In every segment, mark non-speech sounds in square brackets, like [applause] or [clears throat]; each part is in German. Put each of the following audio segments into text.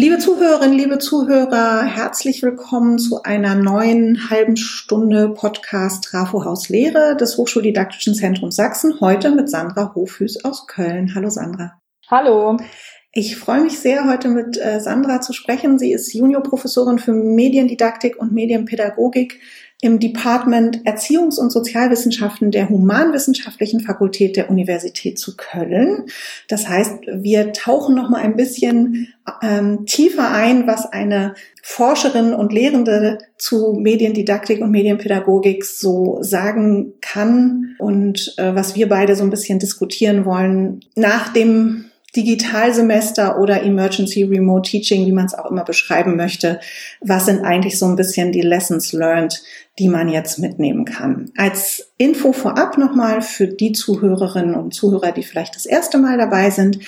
Liebe Zuhörerinnen, liebe Zuhörer, herzlich willkommen zu einer neuen halben Stunde Podcast Trafo Haus Lehre des Hochschuldidaktischen Zentrums Sachsen. Heute mit Sandra Hofhüß aus Köln. Hallo Sandra. Hallo. Ich freue mich sehr, heute mit äh, Sandra zu sprechen. Sie ist Juniorprofessorin für Mediendidaktik und Medienpädagogik im Department Erziehungs- und Sozialwissenschaften der Humanwissenschaftlichen Fakultät der Universität zu Köln. Das heißt, wir tauchen noch mal ein bisschen ähm, tiefer ein, was eine Forscherin und Lehrende zu Mediendidaktik und Medienpädagogik so sagen kann und äh, was wir beide so ein bisschen diskutieren wollen nach dem Digitalsemester oder Emergency Remote Teaching, wie man es auch immer beschreiben möchte. Was sind eigentlich so ein bisschen die Lessons learned, die man jetzt mitnehmen kann? Als Info vorab nochmal für die Zuhörerinnen und Zuhörer, die vielleicht das erste Mal dabei sind.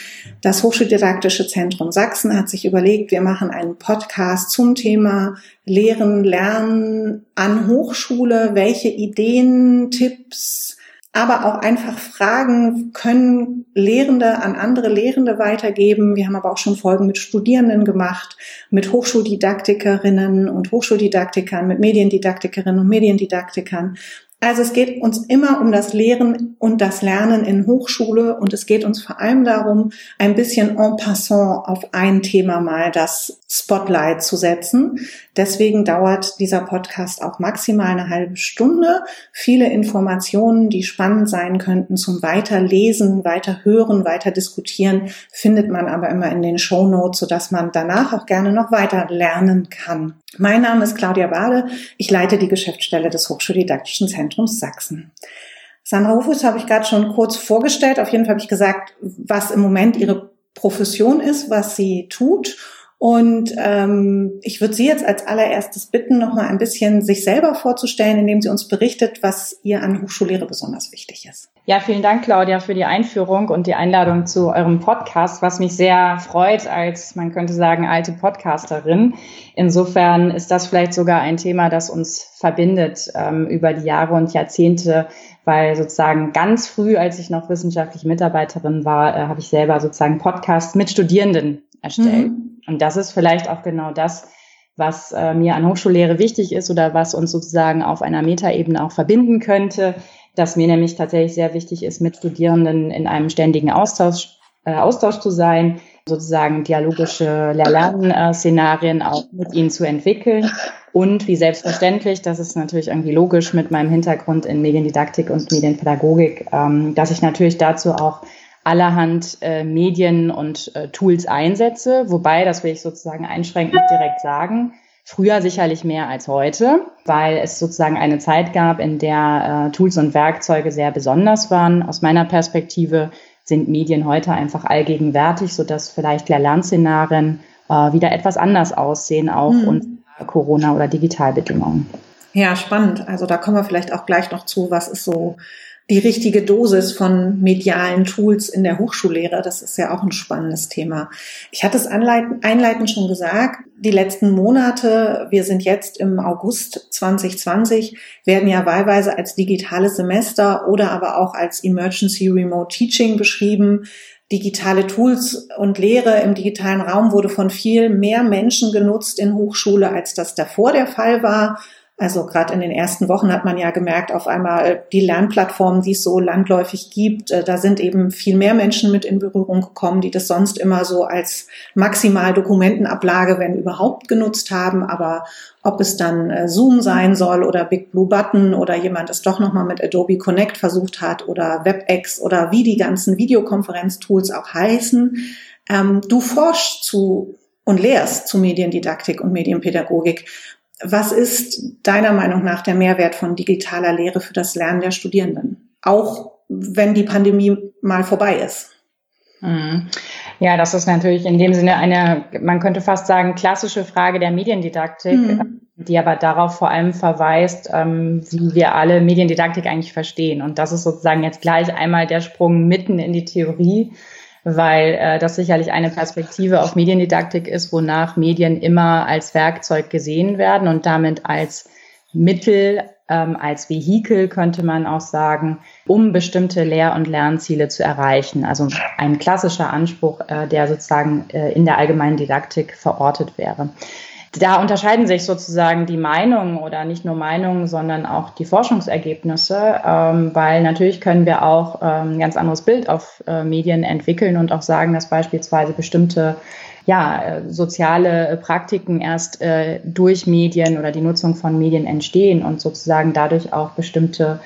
Das Hochschuldidaktische Zentrum Sachsen hat sich überlegt, wir machen einen Podcast zum Thema Lehren, Lernen an Hochschule. Welche Ideen, Tipps, aber auch einfach Fragen können Lehrende an andere Lehrende weitergeben. Wir haben aber auch schon Folgen mit Studierenden gemacht, mit Hochschuldidaktikerinnen und Hochschuldidaktikern, mit Mediendidaktikerinnen und Mediendidaktikern. Also es geht uns immer um das Lehren und das Lernen in Hochschule und es geht uns vor allem darum, ein bisschen en passant auf ein Thema mal das Spotlight zu setzen. Deswegen dauert dieser Podcast auch maximal eine halbe Stunde. Viele Informationen, die spannend sein könnten zum Weiterlesen, Weiterhören, weiter diskutieren, findet man aber immer in den Show Notes, sodass man danach auch gerne noch weiter lernen kann. Mein Name ist Claudia Bade. Ich leite die Geschäftsstelle des Hochschuldidaktischen Zentrums Sachsen. Sandra Hofus habe ich gerade schon kurz vorgestellt. Auf jeden Fall habe ich gesagt, was im Moment ihre Profession ist, was sie tut. Und ähm, ich würde Sie jetzt als allererstes bitten, noch mal ein bisschen sich selber vorzustellen, indem Sie uns berichtet, was ihr an Hochschullehre besonders wichtig ist. Ja, vielen Dank, Claudia, für die Einführung und die Einladung zu eurem Podcast, was mich sehr freut als, man könnte sagen, alte Podcasterin. Insofern ist das vielleicht sogar ein Thema, das uns verbindet ähm, über die Jahre und Jahrzehnte, weil sozusagen ganz früh, als ich noch wissenschaftliche Mitarbeiterin war, äh, habe ich selber sozusagen Podcasts mit Studierenden erstellt. Mhm. Und das ist vielleicht auch genau das, was äh, mir an Hochschullehre wichtig ist oder was uns sozusagen auf einer Metaebene auch verbinden könnte, dass mir nämlich tatsächlich sehr wichtig ist, mit Studierenden in einem ständigen Austausch, äh, Austausch zu sein, sozusagen dialogische Lehr-Lernen-Szenarien auch mit ihnen zu entwickeln. Und wie selbstverständlich, das ist natürlich irgendwie logisch mit meinem Hintergrund in Mediendidaktik und Medienpädagogik, ähm, dass ich natürlich dazu auch allerhand äh, Medien und äh, Tools einsetze, wobei, das will ich sozusagen einschränkend direkt sagen, früher sicherlich mehr als heute, weil es sozusagen eine Zeit gab, in der äh, Tools und Werkzeuge sehr besonders waren. Aus meiner Perspektive sind Medien heute einfach allgegenwärtig, sodass vielleicht Lern-Szenarien äh, wieder etwas anders aussehen, auch hm. unter Corona- oder Digitalbedingungen. Ja, spannend. Also da kommen wir vielleicht auch gleich noch zu, was ist so die richtige Dosis von medialen Tools in der Hochschullehre. Das ist ja auch ein spannendes Thema. Ich hatte es einleitend schon gesagt, die letzten Monate, wir sind jetzt im August 2020, werden ja wahlweise als digitales Semester oder aber auch als Emergency Remote Teaching beschrieben. Digitale Tools und Lehre im digitalen Raum wurde von viel mehr Menschen genutzt in Hochschule, als das davor der Fall war. Also gerade in den ersten Wochen hat man ja gemerkt, auf einmal die Lernplattformen, die es so landläufig gibt, äh, da sind eben viel mehr Menschen mit in Berührung gekommen, die das sonst immer so als maximal Dokumentenablage, wenn überhaupt, genutzt haben. Aber ob es dann äh, Zoom sein soll oder Big Blue Button oder jemand es doch nochmal mit Adobe Connect versucht hat oder WebEx oder wie die ganzen Videokonferenztools auch heißen. Ähm, du forschst zu und lehrst zu Mediendidaktik und Medienpädagogik. Was ist deiner Meinung nach der Mehrwert von digitaler Lehre für das Lernen der Studierenden? Auch wenn die Pandemie mal vorbei ist. Mhm. Ja, das ist natürlich in dem Sinne eine, man könnte fast sagen, klassische Frage der Mediendidaktik, mhm. die aber darauf vor allem verweist, ähm, wie wir alle Mediendidaktik eigentlich verstehen. Und das ist sozusagen jetzt gleich einmal der Sprung mitten in die Theorie weil äh, das sicherlich eine Perspektive auf Mediendidaktik ist, wonach Medien immer als Werkzeug gesehen werden und damit als Mittel ähm, als Vehikel, könnte man auch sagen, um bestimmte Lehr- und Lernziele zu erreichen. Also ein klassischer Anspruch, äh, der sozusagen äh, in der allgemeinen Didaktik verortet wäre. Da unterscheiden sich sozusagen die Meinungen oder nicht nur Meinungen, sondern auch die Forschungsergebnisse, ähm, weil natürlich können wir auch ähm, ein ganz anderes Bild auf äh, Medien entwickeln und auch sagen, dass beispielsweise bestimmte ja, äh, soziale Praktiken erst äh, durch Medien oder die Nutzung von Medien entstehen und sozusagen dadurch auch bestimmte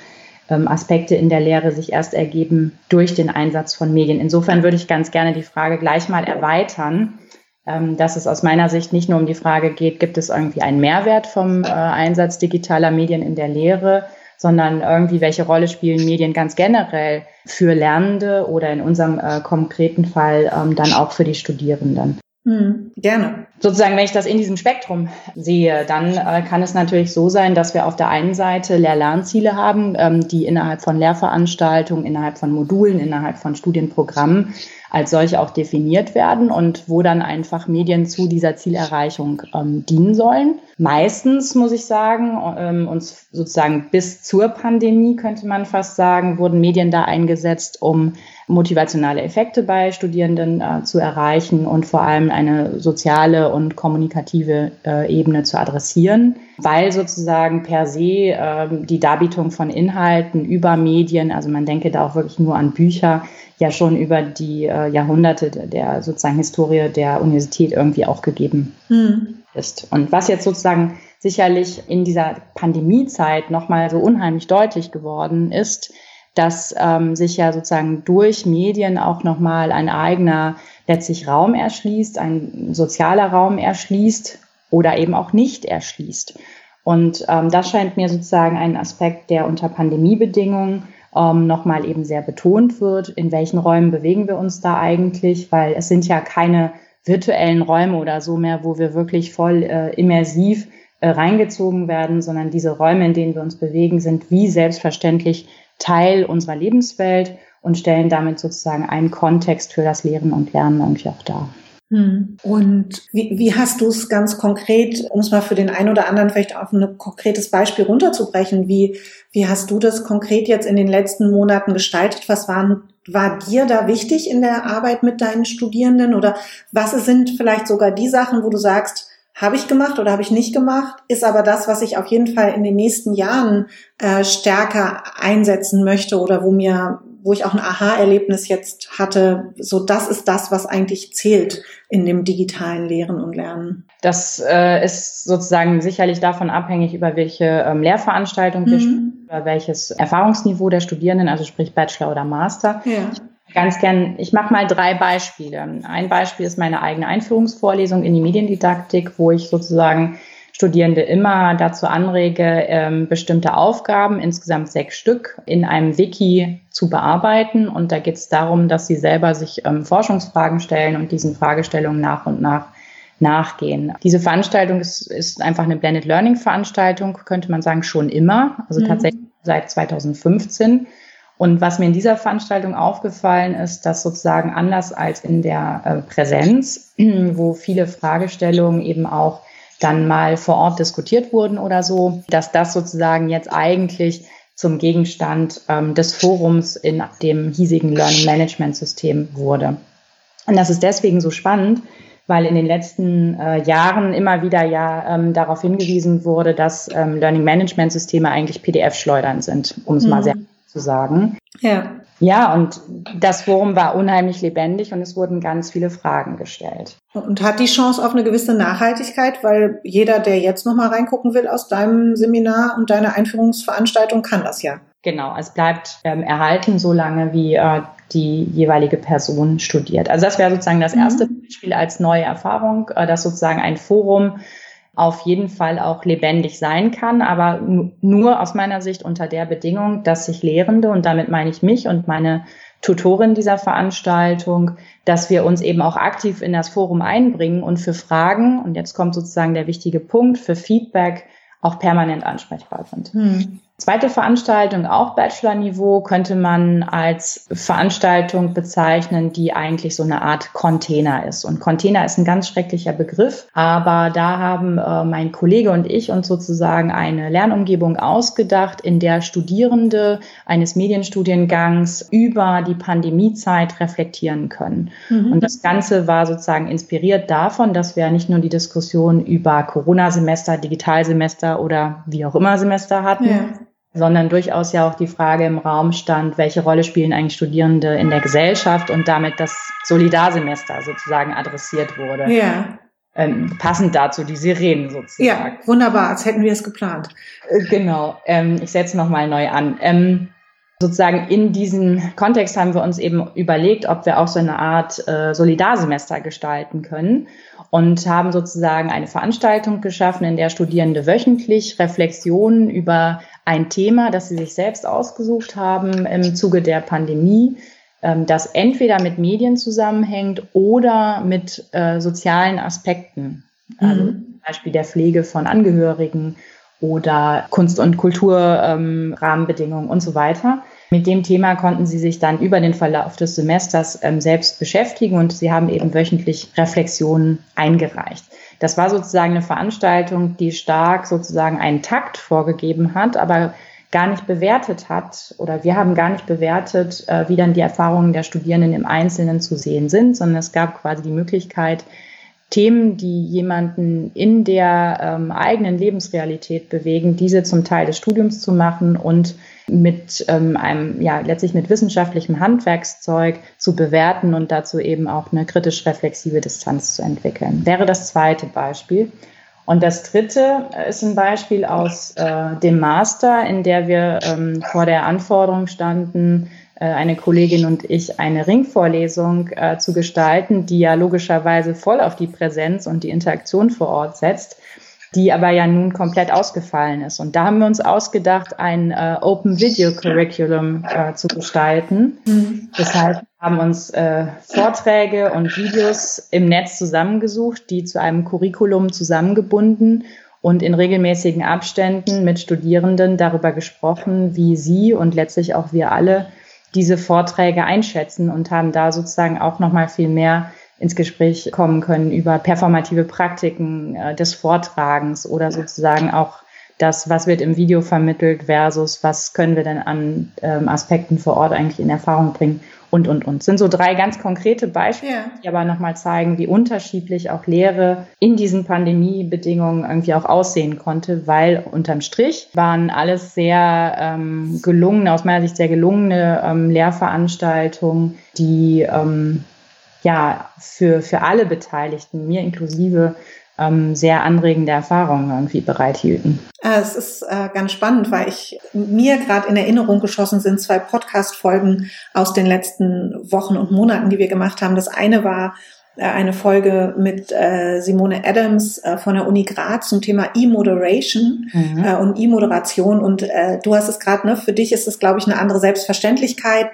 ähm, Aspekte in der Lehre sich erst ergeben durch den Einsatz von Medien. Insofern würde ich ganz gerne die Frage gleich mal erweitern dass es aus meiner Sicht nicht nur um die Frage geht, gibt es irgendwie einen Mehrwert vom äh, Einsatz digitaler Medien in der Lehre, sondern irgendwie, welche Rolle spielen Medien ganz generell für Lernende oder in unserem äh, konkreten Fall ähm, dann auch für die Studierenden. Hm, gerne. Sozusagen, wenn ich das in diesem Spektrum sehe, dann äh, kann es natürlich so sein, dass wir auf der einen Seite Lehr-Lernziele haben, ähm, die innerhalb von Lehrveranstaltungen, innerhalb von Modulen, innerhalb von Studienprogrammen als solche auch definiert werden und wo dann einfach Medien zu dieser Zielerreichung ähm, dienen sollen. Meistens, muss ich sagen, ähm, uns sozusagen bis zur Pandemie könnte man fast sagen, wurden Medien da eingesetzt, um motivationale Effekte bei Studierenden äh, zu erreichen und vor allem eine soziale und kommunikative äh, Ebene zu adressieren, weil sozusagen per se äh, die Darbietung von Inhalten über Medien, also man denke da auch wirklich nur an Bücher, ja schon über die äh, Jahrhunderte der sozusagen Historie der Universität irgendwie auch gegeben hm. ist. Und was jetzt sozusagen sicherlich in dieser Pandemiezeit nochmal so unheimlich deutlich geworden ist, dass ähm, sich ja sozusagen durch Medien auch nochmal ein eigener letztlich Raum erschließt, ein sozialer Raum erschließt oder eben auch nicht erschließt. Und ähm, das scheint mir sozusagen ein Aspekt, der unter Pandemiebedingungen ähm, nochmal eben sehr betont wird. In welchen Räumen bewegen wir uns da eigentlich? Weil es sind ja keine virtuellen Räume oder so mehr, wo wir wirklich voll äh, immersiv äh, reingezogen werden, sondern diese Räume, in denen wir uns bewegen, sind wie selbstverständlich Teil unserer Lebenswelt und stellen damit sozusagen einen Kontext für das Lehren und Lernen irgendwie auch dar. Hm. Und wie, wie hast du es ganz konkret, um es mal für den einen oder anderen vielleicht auf ein konkretes Beispiel runterzubrechen, wie, wie hast du das konkret jetzt in den letzten Monaten gestaltet? Was waren, war dir da wichtig in der Arbeit mit deinen Studierenden? Oder was sind vielleicht sogar die Sachen, wo du sagst, habe ich gemacht oder habe ich nicht gemacht, ist aber das, was ich auf jeden Fall in den nächsten Jahren äh, stärker einsetzen möchte oder wo mir, wo ich auch ein Aha-Erlebnis jetzt hatte. So, das ist das, was eigentlich zählt in dem digitalen Lehren und Lernen. Das äh, ist sozusagen sicherlich davon abhängig, über welche ähm, Lehrveranstaltung wir mhm. über welches Erfahrungsniveau der Studierenden, also sprich Bachelor oder Master. Ja ganz gern, ich mache mal drei Beispiele. Ein Beispiel ist meine eigene Einführungsvorlesung in die Mediendidaktik, wo ich sozusagen Studierende immer dazu anrege, ähm, bestimmte Aufgaben, insgesamt sechs Stück, in einem Wiki zu bearbeiten. Und da geht es darum, dass sie selber sich ähm, Forschungsfragen stellen und diesen Fragestellungen nach und nach nachgehen. Diese Veranstaltung ist, ist einfach eine Blended Learning Veranstaltung, könnte man sagen, schon immer, also mhm. tatsächlich seit 2015. Und was mir in dieser Veranstaltung aufgefallen ist, dass sozusagen anders als in der äh, Präsenz, [clears throat] wo viele Fragestellungen eben auch dann mal vor Ort diskutiert wurden oder so, dass das sozusagen jetzt eigentlich zum Gegenstand ähm, des Forums in dem hiesigen Learning Management System wurde. Und das ist deswegen so spannend, weil in den letzten äh, Jahren immer wieder ja ähm, darauf hingewiesen wurde, dass ähm, Learning Management Systeme eigentlich PDF-Schleudern sind, um es mhm. mal sehr zu sagen. Ja. Ja, und das Forum war unheimlich lebendig und es wurden ganz viele Fragen gestellt. Und hat die Chance auf eine gewisse Nachhaltigkeit, weil jeder, der jetzt nochmal reingucken will aus deinem Seminar und deiner Einführungsveranstaltung, kann das ja. Genau, es bleibt ähm, erhalten, solange wie äh, die jeweilige Person studiert. Also das wäre sozusagen das mhm. erste mhm. Beispiel als neue Erfahrung, äh, dass sozusagen ein Forum auf jeden Fall auch lebendig sein kann, aber nur aus meiner Sicht unter der Bedingung, dass sich Lehrende, und damit meine ich mich und meine Tutorin dieser Veranstaltung, dass wir uns eben auch aktiv in das Forum einbringen und für Fragen, und jetzt kommt sozusagen der wichtige Punkt, für Feedback auch permanent ansprechbar sind. Hm. Zweite Veranstaltung, auch Bachelor-Niveau, könnte man als Veranstaltung bezeichnen, die eigentlich so eine Art Container ist. Und Container ist ein ganz schrecklicher Begriff, aber da haben äh, mein Kollege und ich uns sozusagen eine Lernumgebung ausgedacht, in der Studierende eines Medienstudiengangs über die Pandemiezeit reflektieren können. Mhm. Und das Ganze war sozusagen inspiriert davon, dass wir nicht nur die Diskussion über Corona-Semester, Digitalsemester oder wie auch immer Semester hatten, ja sondern durchaus ja auch die Frage im Raum stand, welche Rolle spielen eigentlich Studierende in der Gesellschaft und damit das Solidarsemester sozusagen adressiert wurde. Ja. Ähm, passend dazu die Sirenen sozusagen. Ja, wunderbar, als hätten wir es geplant. Äh, genau, ähm, ich setze nochmal neu an. Ähm, sozusagen in diesem Kontext haben wir uns eben überlegt, ob wir auch so eine Art äh, Solidarsemester gestalten können und haben sozusagen eine Veranstaltung geschaffen, in der Studierende wöchentlich Reflexionen über ein Thema, das sie sich selbst ausgesucht haben im Zuge der Pandemie, ähm, das entweder mit Medien zusammenhängt oder mit äh, sozialen Aspekten, also mhm. zum Beispiel der Pflege von Angehörigen oder Kunst- und Kulturrahmenbedingungen ähm, und so weiter. Mit dem Thema konnten sie sich dann über den Verlauf des Semesters ähm, selbst beschäftigen und sie haben eben wöchentlich Reflexionen eingereicht. Das war sozusagen eine Veranstaltung, die stark sozusagen einen Takt vorgegeben hat, aber gar nicht bewertet hat oder wir haben gar nicht bewertet, äh, wie dann die Erfahrungen der Studierenden im Einzelnen zu sehen sind, sondern es gab quasi die Möglichkeit, Themen, die jemanden in der ähm, eigenen Lebensrealität bewegen, diese zum Teil des Studiums zu machen und mit ähm, einem, ja, letztlich mit wissenschaftlichem Handwerkszeug zu bewerten und dazu eben auch eine kritisch-reflexive Distanz zu entwickeln. Wäre das zweite Beispiel. Und das dritte ist ein Beispiel aus äh, dem Master, in der wir ähm, vor der Anforderung standen, äh, eine Kollegin und ich eine Ringvorlesung äh, zu gestalten, die ja logischerweise voll auf die Präsenz und die Interaktion vor Ort setzt die aber ja nun komplett ausgefallen ist. Und da haben wir uns ausgedacht, ein äh, Open Video Curriculum äh, zu gestalten. Mhm. Das heißt, wir haben uns äh, Vorträge und Videos im Netz zusammengesucht, die zu einem Curriculum zusammengebunden und in regelmäßigen Abständen mit Studierenden darüber gesprochen, wie sie und letztlich auch wir alle diese Vorträge einschätzen und haben da sozusagen auch noch mal viel mehr ins Gespräch kommen können über performative Praktiken äh, des Vortragens oder sozusagen auch das, was wird im Video vermittelt versus was können wir denn an ähm, Aspekten vor Ort eigentlich in Erfahrung bringen und, und, und. Das sind so drei ganz konkrete Beispiele, ja. die aber nochmal zeigen, wie unterschiedlich auch Lehre in diesen Pandemiebedingungen irgendwie auch aussehen konnte, weil unterm Strich waren alles sehr ähm, gelungene, aus meiner Sicht sehr gelungene ähm, Lehrveranstaltungen, die ähm, ja für, für alle Beteiligten, mir inklusive, ähm, sehr anregende Erfahrungen irgendwie bereithielten. Äh, es ist äh, ganz spannend, weil ich mir gerade in Erinnerung geschossen sind zwei Podcast-Folgen aus den letzten Wochen und Monaten, die wir gemacht haben. Das eine war eine Folge mit äh, Simone Adams äh, von der Uni Graz zum Thema E-Moderation mhm. äh, und E-Moderation. Und äh, du hast es gerade, ne, für dich ist es, glaube ich, eine andere Selbstverständlichkeit,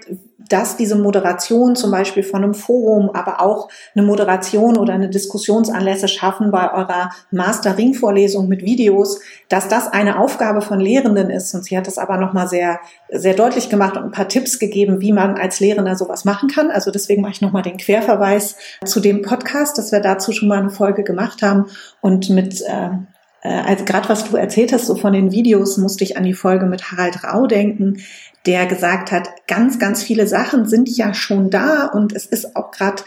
dass diese Moderation zum Beispiel von einem Forum, aber auch eine Moderation oder eine Diskussionsanlässe schaffen bei eurer Master-Ring-Vorlesung mit Videos, dass das eine Aufgabe von Lehrenden ist. Und sie hat das aber nochmal sehr, sehr deutlich gemacht und ein paar Tipps gegeben, wie man als Lehrender sowas machen kann. Also deswegen mache ich nochmal den Querverweis zu dem Podcast, dass wir dazu schon mal eine Folge gemacht haben. Und mit äh, äh also gerade was du erzählt hast, so von den Videos, musste ich an die Folge mit Harald Rau denken, der gesagt hat, ganz, ganz viele Sachen sind ja schon da und es ist auch gerade,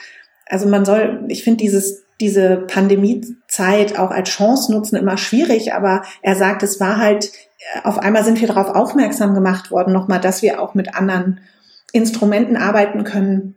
also man soll, ich finde dieses diese Pandemiezeit auch als Chance nutzen immer schwierig, aber er sagt, es war halt, äh, auf einmal sind wir darauf aufmerksam gemacht worden, nochmal, dass wir auch mit anderen Instrumenten arbeiten können,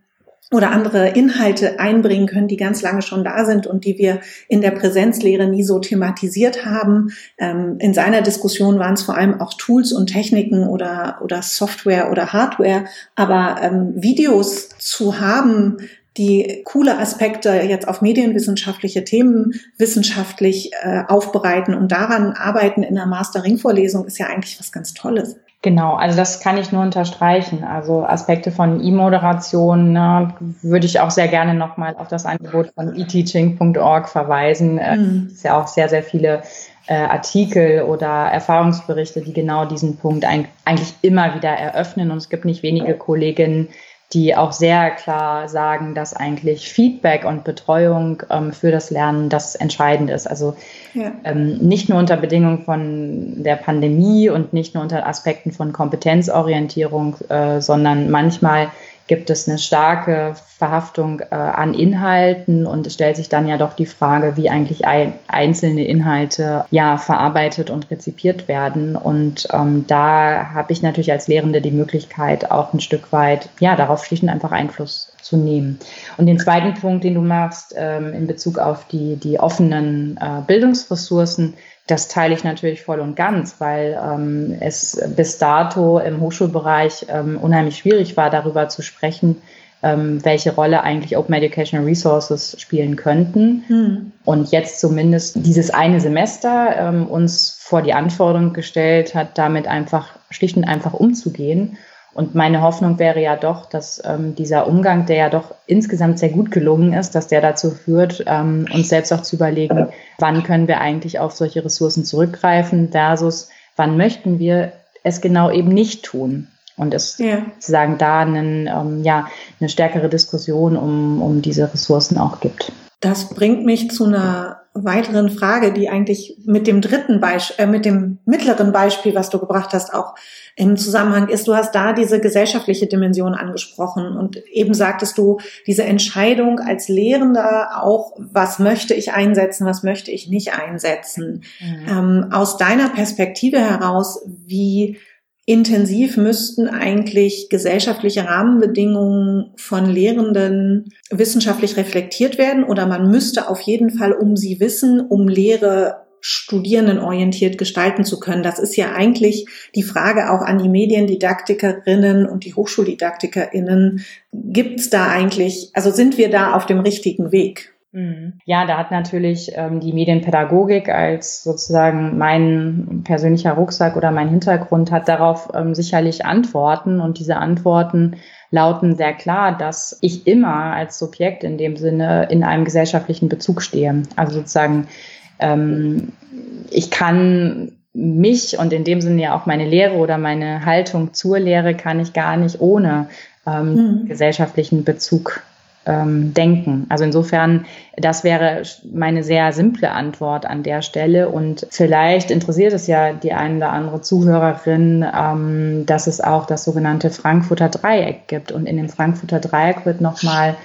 oder andere Inhalte einbringen können, die ganz lange schon da sind und die wir in der Präsenzlehre nie so thematisiert haben. Ähm, in seiner Diskussion waren es vor allem auch Tools und Techniken oder, oder Software oder Hardware. Aber ähm, Videos zu haben, die coole Aspekte jetzt auf medienwissenschaftliche Themen wissenschaftlich äh, aufbereiten und daran arbeiten in der Master-Ring-Vorlesung ist ja eigentlich was ganz Tolles. Genau, also das kann ich nur unterstreichen. Also Aspekte von E-Moderation ne, würde ich auch sehr gerne nochmal auf das Angebot von eteaching.org verweisen. Äh, mhm. Es ist ja auch sehr, sehr viele äh, Artikel oder Erfahrungsberichte, die genau diesen Punkt ein, eigentlich immer wieder eröffnen. Und es gibt nicht wenige Kolleginnen, die auch sehr klar sagen, dass eigentlich Feedback und Betreuung ähm, für das Lernen das entscheidend ist. Also ja. ähm, nicht nur unter Bedingungen von der Pandemie und nicht nur unter Aspekten von Kompetenzorientierung, äh, sondern manchmal gibt es eine starke Verhaftung äh, an Inhalten und es stellt sich dann ja doch die Frage, wie eigentlich ein, einzelne Inhalte ja verarbeitet und rezipiert werden. Und ähm, da habe ich natürlich als Lehrende die Möglichkeit, auch ein Stück weit ja darauf schlicht einfach Einfluss zu nehmen. Und den zweiten Punkt, den du machst ähm, in Bezug auf die, die offenen äh, Bildungsressourcen, das teile ich natürlich voll und ganz, weil ähm, es bis dato im Hochschulbereich ähm, unheimlich schwierig war, darüber zu sprechen, ähm, welche Rolle eigentlich Open Educational Resources spielen könnten. Hm. Und jetzt zumindest dieses eine Semester ähm, uns vor die Anforderung gestellt hat, damit einfach schlicht und einfach umzugehen und meine Hoffnung wäre ja doch, dass ähm, dieser Umgang, der ja doch insgesamt sehr gut gelungen ist, dass der dazu führt, ähm, uns selbst auch zu überlegen, wann können wir eigentlich auf solche Ressourcen zurückgreifen versus wann möchten wir es genau eben nicht tun. Und es ja. sozusagen da einen, ähm, ja, eine stärkere Diskussion um, um diese Ressourcen auch gibt. Das bringt mich zu einer weiteren Frage, die eigentlich mit dem dritten Beispiel, äh, mit dem mittleren Beispiel, was du gebracht hast, auch im Zusammenhang ist. Du hast da diese gesellschaftliche Dimension angesprochen und eben sagtest du, diese Entscheidung als Lehrender auch, was möchte ich einsetzen, was möchte ich nicht einsetzen. Mhm. Ähm, aus deiner Perspektive heraus, wie intensiv müssten eigentlich gesellschaftliche Rahmenbedingungen von Lehrenden wissenschaftlich reflektiert werden oder man müsste auf jeden Fall um sie wissen, um Lehre studierendenorientiert gestalten zu können. Das ist ja eigentlich die Frage auch an die Mediendidaktikerinnen und die Hochschuldidaktikerinnen. Gibt es da eigentlich, also sind wir da auf dem richtigen Weg? Mhm. Ja, da hat natürlich ähm, die Medienpädagogik als sozusagen mein persönlicher Rucksack oder mein Hintergrund hat darauf ähm, sicherlich Antworten und diese Antworten lauten sehr klar, dass ich immer als Subjekt in dem Sinne in einem gesellschaftlichen Bezug stehe. Also sozusagen, ähm, ich kann mich und in dem Sinne ja auch meine Lehre oder meine Haltung zur Lehre kann ich gar nicht ohne ähm, mhm. gesellschaftlichen Bezug ähm, denken. Also insofern, das wäre meine sehr simple Antwort an der Stelle. Und vielleicht interessiert es ja die eine oder andere Zuhörerin, ähm, dass es auch das sogenannte Frankfurter Dreieck gibt. Und in dem Frankfurter Dreieck wird nochmal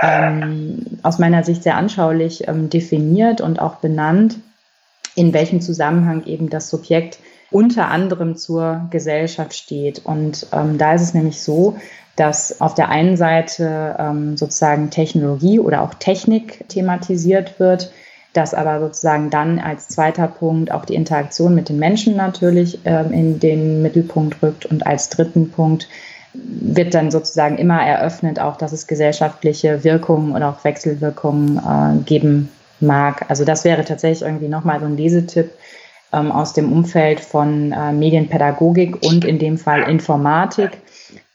ähm, aus meiner Sicht sehr anschaulich ähm, definiert und auch benannt, in welchem Zusammenhang eben das Subjekt unter anderem zur Gesellschaft steht. Und ähm, da ist es nämlich so, dass auf der einen Seite ähm, sozusagen Technologie oder auch Technik thematisiert wird, dass aber sozusagen dann als zweiter Punkt auch die Interaktion mit den Menschen natürlich ähm, in den Mittelpunkt rückt und als dritten Punkt wird dann sozusagen immer eröffnet, auch dass es gesellschaftliche Wirkungen oder auch Wechselwirkungen äh, geben mag. Also das wäre tatsächlich irgendwie nochmal so ein Lesetipp ähm, aus dem Umfeld von äh, Medienpädagogik und in dem Fall Informatik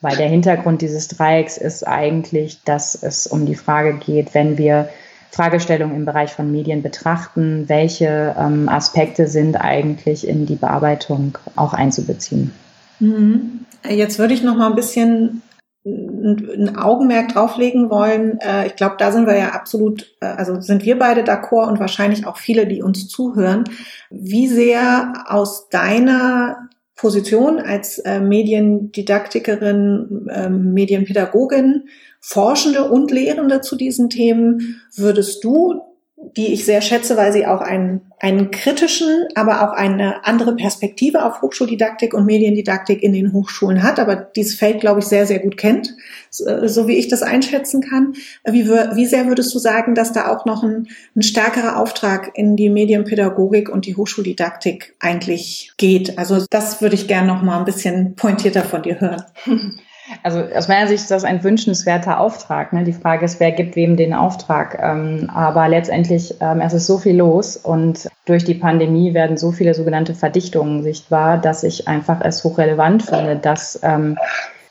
weil der Hintergrund dieses Dreiecks ist eigentlich, dass es um die Frage geht, wenn wir Fragestellungen im Bereich von Medien betrachten, welche ähm, Aspekte sind eigentlich in die Bearbeitung auch einzubeziehen. Mhm. Jetzt würde ich noch mal ein bisschen ein Augenmerk drauflegen wollen. Äh, ich glaube, da sind wir ja absolut, äh, also sind wir beide d'accord und wahrscheinlich auch viele, die uns zuhören. Wie sehr aus deiner Position als äh, Mediendidaktikerin, äh, Medienpädagogin, Forschende und Lehrende zu diesen Themen, würdest du die ich sehr schätze, weil sie auch einen, einen kritischen, aber auch eine andere Perspektive auf Hochschuldidaktik und Mediendidaktik in den Hochschulen hat, aber dieses Feld, glaube ich, sehr, sehr gut kennt, so wie ich das einschätzen kann. Wie, wie sehr würdest du sagen, dass da auch noch ein, ein stärkerer Auftrag in die Medienpädagogik und die Hochschuldidaktik eigentlich geht? Also das würde ich gerne noch mal ein bisschen pointierter von dir hören. [laughs] Also aus meiner Sicht ist das ein wünschenswerter Auftrag. Ne? Die Frage ist, wer gibt wem den Auftrag. Ähm, aber letztendlich, ähm, es ist so viel los und durch die Pandemie werden so viele sogenannte Verdichtungen sichtbar, dass ich einfach es hochrelevant finde, dass ähm,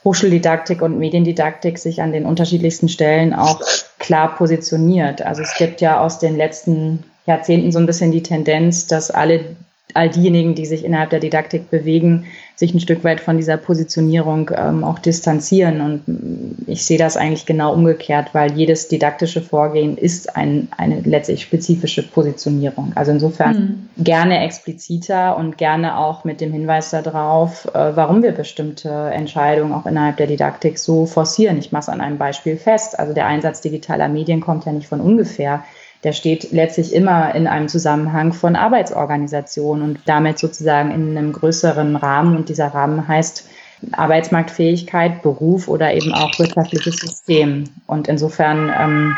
Hochschuldidaktik und Mediendidaktik sich an den unterschiedlichsten Stellen auch klar positioniert. Also es gibt ja aus den letzten Jahrzehnten so ein bisschen die Tendenz, dass alle all diejenigen, die sich innerhalb der Didaktik bewegen, sich ein Stück weit von dieser Positionierung ähm, auch distanzieren. Und ich sehe das eigentlich genau umgekehrt, weil jedes didaktische Vorgehen ist ein, eine letztlich spezifische Positionierung. Also insofern mhm. gerne expliziter und gerne auch mit dem Hinweis darauf, äh, warum wir bestimmte Entscheidungen auch innerhalb der Didaktik so forcieren. Ich mache es an einem Beispiel fest. Also der Einsatz digitaler Medien kommt ja nicht von ungefähr der steht letztlich immer in einem Zusammenhang von Arbeitsorganisation und damit sozusagen in einem größeren Rahmen. Und dieser Rahmen heißt Arbeitsmarktfähigkeit, Beruf oder eben auch wirtschaftliches System. Und insofern ähm,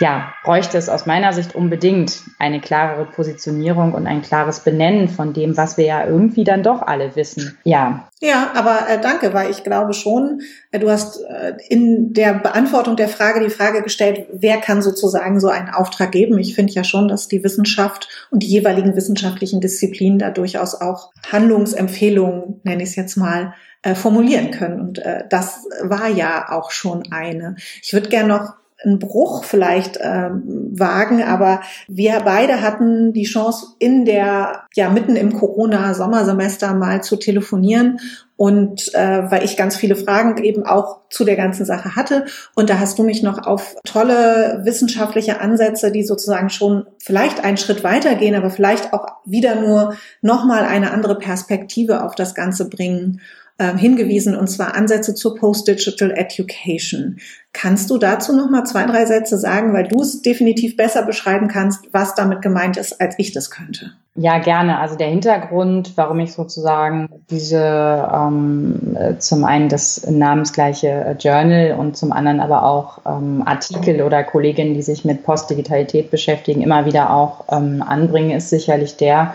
ja, bräuchte es aus meiner Sicht unbedingt eine klarere Positionierung und ein klares Benennen von dem, was wir ja irgendwie dann doch alle wissen. Ja. Ja, aber äh, danke, weil ich glaube schon, äh, du hast äh, in der Beantwortung der Frage die Frage gestellt, wer kann sozusagen so einen Auftrag geben? Ich finde ja schon, dass die Wissenschaft und die jeweiligen wissenschaftlichen Disziplinen da durchaus auch Handlungsempfehlungen, nenne ich es jetzt mal, äh, formulieren können. Und äh, das war ja auch schon eine. Ich würde gerne noch einen Bruch vielleicht ähm, wagen, aber wir beide hatten die Chance in der ja mitten im Corona Sommersemester mal zu telefonieren. Und äh, weil ich ganz viele Fragen eben auch zu der ganzen Sache hatte. Und da hast du mich noch auf tolle wissenschaftliche Ansätze, die sozusagen schon vielleicht einen Schritt weitergehen, aber vielleicht auch wieder nur noch mal eine andere Perspektive auf das Ganze bringen ähm, hingewiesen, und zwar Ansätze zur Post-Digital Education. Kannst du dazu noch mal zwei, drei Sätze sagen, weil du es definitiv besser beschreiben kannst, was damit gemeint ist, als ich das könnte? Ja, gerne. Also der Hintergrund, warum ich sozusagen diese ähm, äh, zum einen das namensgleiche äh, Journal und zum anderen aber auch ähm, Artikel oder Kolleginnen, die sich mit Postdigitalität beschäftigen, immer wieder auch ähm, anbringen, ist sicherlich der,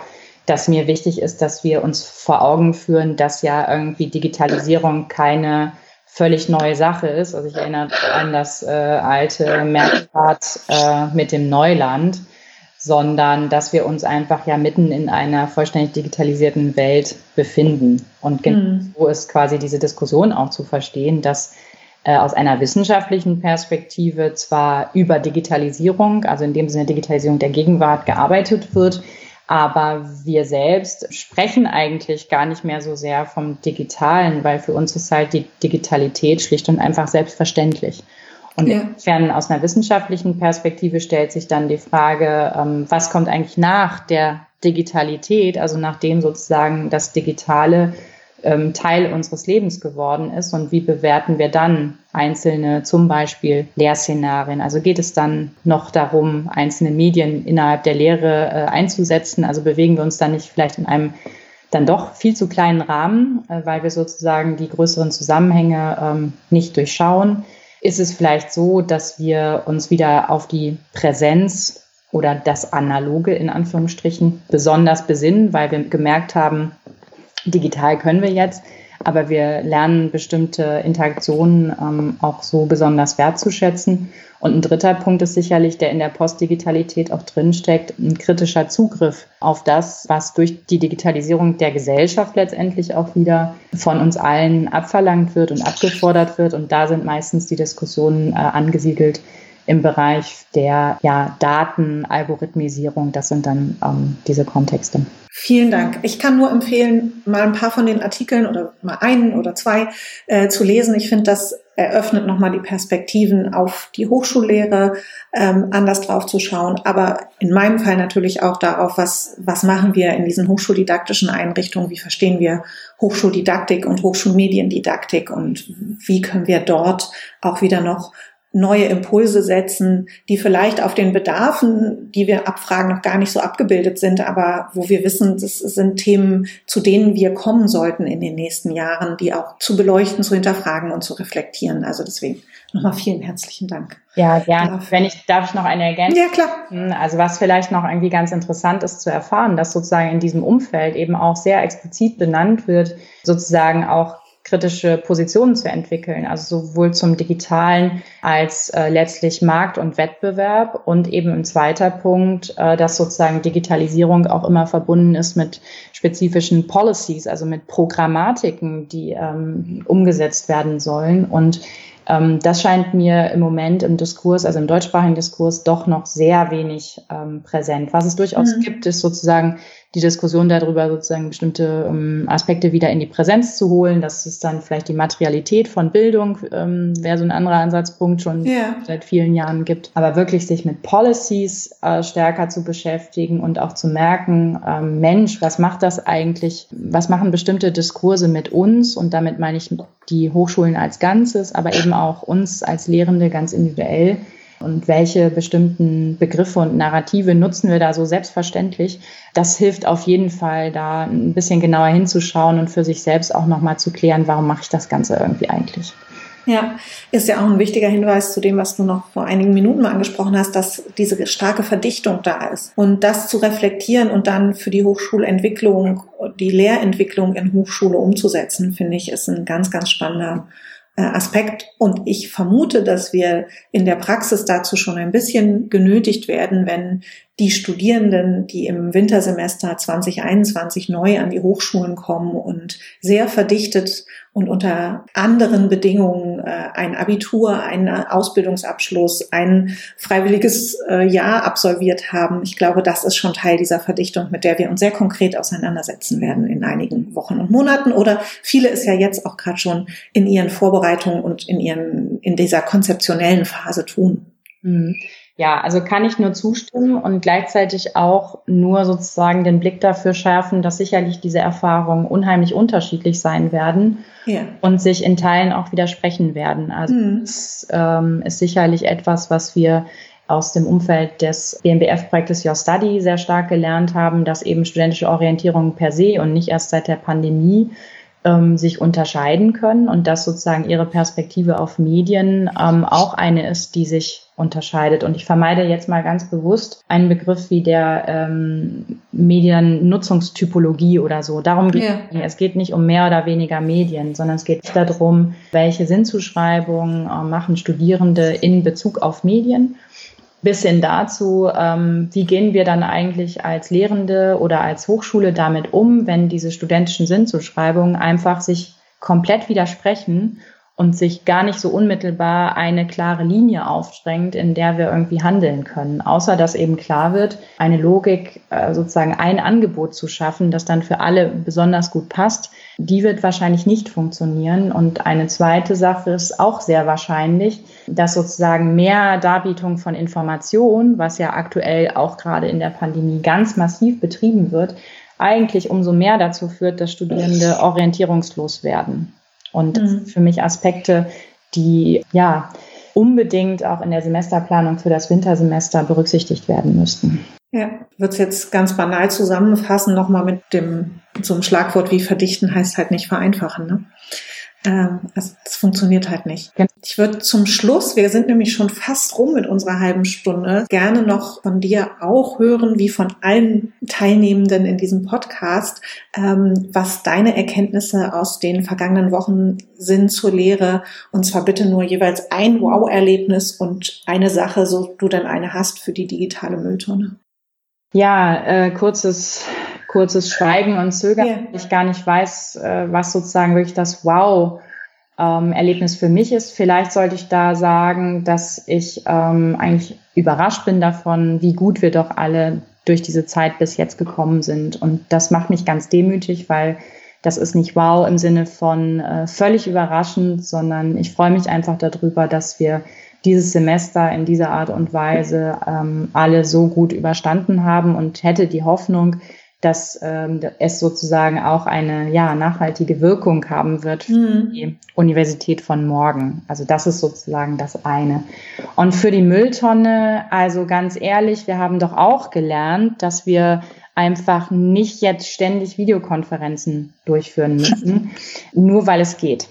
dass mir wichtig ist, dass wir uns vor Augen führen, dass ja irgendwie Digitalisierung keine völlig neue Sache ist. Also ich erinnere an das äh, alte Merkblatt äh, mit dem Neuland, sondern dass wir uns einfach ja mitten in einer vollständig digitalisierten Welt befinden. Und genau mhm. so ist quasi diese Diskussion auch zu verstehen, dass äh, aus einer wissenschaftlichen Perspektive zwar über Digitalisierung, also in dem Sinne Digitalisierung der Gegenwart gearbeitet wird, aber wir selbst sprechen eigentlich gar nicht mehr so sehr vom Digitalen, weil für uns ist halt die Digitalität schlicht und einfach selbstverständlich. Und ja. insofern aus einer wissenschaftlichen Perspektive stellt sich dann die Frage, ähm, was kommt eigentlich nach der Digitalität, also nachdem sozusagen das Digitale ähm, Teil unseres Lebens geworden ist und wie bewerten wir dann einzelne zum Beispiel Lehrszenarien? Also geht es dann noch darum, einzelne Medien innerhalb der Lehre äh, einzusetzen? Also bewegen wir uns dann nicht vielleicht in einem dann doch viel zu kleinen Rahmen, äh, weil wir sozusagen die größeren Zusammenhänge ähm, nicht durchschauen? Ist es vielleicht so, dass wir uns wieder auf die Präsenz oder das Analoge in Anführungsstrichen besonders besinnen, weil wir gemerkt haben, Digital können wir jetzt, aber wir lernen bestimmte Interaktionen ähm, auch so besonders wertzuschätzen. Und ein dritter Punkt ist sicherlich, der in der Postdigitalität auch drinsteckt, ein kritischer Zugriff auf das, was durch die Digitalisierung der Gesellschaft letztendlich auch wieder von uns allen abverlangt wird und abgefordert wird. Und da sind meistens die Diskussionen äh, angesiedelt im Bereich der ja, Datenalgorithmisierung. Das sind dann ähm, diese Kontexte. Vielen Dank. Ich kann nur empfehlen, mal ein paar von den Artikeln oder mal einen oder zwei äh, zu lesen. Ich finde, das eröffnet nochmal die Perspektiven auf die Hochschullehre, ähm, anders drauf zu schauen. Aber in meinem Fall natürlich auch darauf, was, was machen wir in diesen hochschuldidaktischen Einrichtungen? Wie verstehen wir Hochschuldidaktik und Hochschulmediendidaktik? Und wie können wir dort auch wieder noch neue Impulse setzen, die vielleicht auf den Bedarfen, die wir abfragen, noch gar nicht so abgebildet sind, aber wo wir wissen, das sind Themen, zu denen wir kommen sollten in den nächsten Jahren, die auch zu beleuchten, zu hinterfragen und zu reflektieren. Also deswegen nochmal vielen herzlichen Dank. Ja, gerne. Wenn ich, darf ich noch eine Ergänzung? Ja, klar. Hm, also was vielleicht noch irgendwie ganz interessant ist zu erfahren, dass sozusagen in diesem Umfeld eben auch sehr explizit benannt wird, sozusagen auch kritische Positionen zu entwickeln, also sowohl zum digitalen als äh, letztlich Markt und Wettbewerb und eben ein zweiter Punkt, äh, dass sozusagen Digitalisierung auch immer verbunden ist mit spezifischen Policies, also mit Programmatiken, die ähm, umgesetzt werden sollen und ähm, das scheint mir im Moment im Diskurs, also im deutschsprachigen Diskurs, doch noch sehr wenig ähm, präsent. Was es durchaus mhm. gibt, ist sozusagen die Diskussion darüber, sozusagen bestimmte ähm, Aspekte wieder in die Präsenz zu holen. Das ist dann vielleicht die Materialität von Bildung, ähm, wäre so ein anderer Ansatzpunkt schon ja. seit vielen Jahren gibt. Aber wirklich sich mit Policies äh, stärker zu beschäftigen und auch zu merken, ähm, Mensch, was macht das eigentlich? Was machen bestimmte Diskurse mit uns? Und damit meine ich die Hochschulen als Ganzes, aber eben auch uns als Lehrende ganz individuell und welche bestimmten Begriffe und Narrative nutzen wir da so selbstverständlich. Das hilft auf jeden Fall, da ein bisschen genauer hinzuschauen und für sich selbst auch nochmal zu klären, warum mache ich das Ganze irgendwie eigentlich. Ja, ist ja auch ein wichtiger Hinweis zu dem, was du noch vor einigen Minuten mal angesprochen hast, dass diese starke Verdichtung da ist. Und das zu reflektieren und dann für die Hochschulentwicklung, die Lehrentwicklung in Hochschule umzusetzen, finde ich, ist ein ganz, ganz spannender Aspekt. Und ich vermute, dass wir in der Praxis dazu schon ein bisschen genötigt werden, wenn die Studierenden, die im Wintersemester 2021 neu an die Hochschulen kommen und sehr verdichtet und unter anderen Bedingungen äh, ein Abitur, einen Ausbildungsabschluss, ein freiwilliges äh, Jahr absolviert haben. Ich glaube, das ist schon Teil dieser Verdichtung, mit der wir uns sehr konkret auseinandersetzen werden in einigen Wochen und Monaten. Oder viele ist ja jetzt auch gerade schon in ihren Vorbereitungen und in ihren in dieser konzeptionellen Phase tun. Mhm. Ja, also kann ich nur zustimmen und gleichzeitig auch nur sozusagen den Blick dafür schärfen, dass sicherlich diese Erfahrungen unheimlich unterschiedlich sein werden ja. und sich in Teilen auch widersprechen werden. Also mhm. das ähm, ist sicherlich etwas, was wir aus dem Umfeld des BMBF-Projektes Your Study sehr stark gelernt haben, dass eben studentische Orientierung per se und nicht erst seit der Pandemie ähm, sich unterscheiden können und dass sozusagen ihre Perspektive auf Medien ähm, auch eine ist, die sich unterscheidet. Und ich vermeide jetzt mal ganz bewusst einen Begriff wie der ähm, Mediennutzungstypologie oder so. Darum geht es nicht. Es geht nicht um mehr oder weniger Medien, sondern es geht darum, welche Sinnzuschreibungen äh, machen Studierende in Bezug auf Medien bis hin dazu, ähm, wie gehen wir dann eigentlich als Lehrende oder als Hochschule damit um, wenn diese studentischen Sinnzuschreibungen einfach sich komplett widersprechen und sich gar nicht so unmittelbar eine klare Linie aufdrängt, in der wir irgendwie handeln können. Außer dass eben klar wird, eine Logik, äh, sozusagen ein Angebot zu schaffen, das dann für alle besonders gut passt, die wird wahrscheinlich nicht funktionieren. Und eine zweite Sache ist auch sehr wahrscheinlich, dass sozusagen mehr Darbietung von Informationen, was ja aktuell auch gerade in der Pandemie ganz massiv betrieben wird, eigentlich umso mehr dazu führt, dass Studierende orientierungslos werden. Und mhm. für mich Aspekte, die ja unbedingt auch in der Semesterplanung für das Wintersemester berücksichtigt werden müssten. Ja, wird es jetzt ganz banal zusammenfassen, nochmal mit dem, so einem Schlagwort wie verdichten heißt halt nicht vereinfachen. Ne? Ähm, also das funktioniert halt nicht. Ich würde zum Schluss, wir sind nämlich schon fast rum mit unserer halben Stunde, gerne noch von dir auch hören, wie von allen Teilnehmenden in diesem Podcast, ähm, was deine Erkenntnisse aus den vergangenen Wochen sind zur Lehre. Und zwar bitte nur jeweils ein Wow-Erlebnis und eine Sache, so du denn eine hast für die digitale Mülltonne. Ja, äh, kurzes kurzes Schweigen und Zögern, yeah. ich gar nicht weiß, äh, was sozusagen wirklich das Wow ähm, Erlebnis für mich ist. Vielleicht sollte ich da sagen, dass ich ähm, eigentlich überrascht bin davon, wie gut wir doch alle durch diese Zeit bis jetzt gekommen sind. Und das macht mich ganz demütig, weil das ist nicht wow im Sinne von äh, völlig überraschend, sondern ich freue mich einfach darüber, dass wir dieses Semester in dieser Art und Weise ähm, alle so gut überstanden haben und hätte die Hoffnung, dass ähm, es sozusagen auch eine ja, nachhaltige Wirkung haben wird für mhm. die Universität von morgen. Also das ist sozusagen das eine. Und für die Mülltonne, also ganz ehrlich, wir haben doch auch gelernt, dass wir einfach nicht jetzt ständig Videokonferenzen durchführen müssen, nur weil es geht.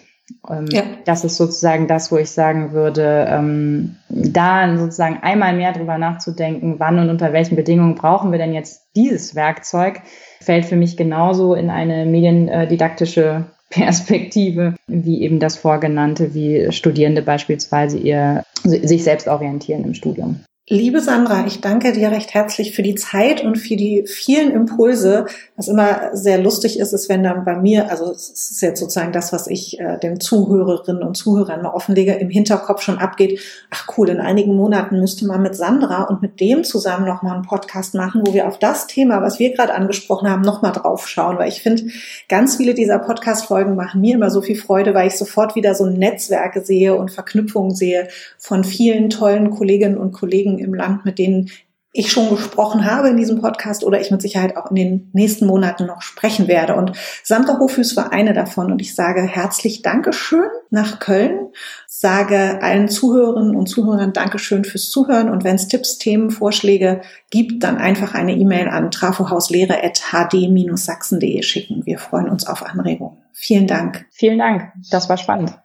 Ähm, ja. Das ist sozusagen das, wo ich sagen würde, ähm, da sozusagen einmal mehr drüber nachzudenken, wann und unter welchen Bedingungen brauchen wir denn jetzt dieses Werkzeug, fällt für mich genauso in eine mediendidaktische [laughs] Perspektive, wie eben das Vorgenannte, wie Studierende beispielsweise ihr, sich selbst orientieren im Studium. Liebe Sandra, ich danke dir recht herzlich für die Zeit und für die vielen Impulse. Was immer sehr lustig ist, ist, wenn dann bei mir, also es ist jetzt sozusagen das, was ich äh, den Zuhörerinnen und Zuhörern mal offenlege, im Hinterkopf schon abgeht. Ach cool, in einigen Monaten müsste man mit Sandra und mit dem zusammen nochmal einen Podcast machen, wo wir auf das Thema, was wir gerade angesprochen haben, nochmal drauf schauen. Weil ich finde, ganz viele dieser Podcast-Folgen machen mir immer so viel Freude, weil ich sofort wieder so Netzwerke sehe und Verknüpfungen sehe von vielen tollen Kolleginnen und Kollegen im Land, mit denen ich schon gesprochen habe in diesem Podcast oder ich mit Sicherheit auch in den nächsten Monaten noch sprechen werde. Und Sandra Hofhüß war eine davon und ich sage herzlich Dankeschön nach Köln, sage allen Zuhörerinnen und Zuhörern Dankeschön fürs Zuhören und wenn es Tipps, Themen, Vorschläge gibt, dann einfach eine E-Mail an trafohauslehre.hd-sachsen.de schicken. Wir freuen uns auf Anregungen. Vielen Dank. Vielen Dank. Das war spannend.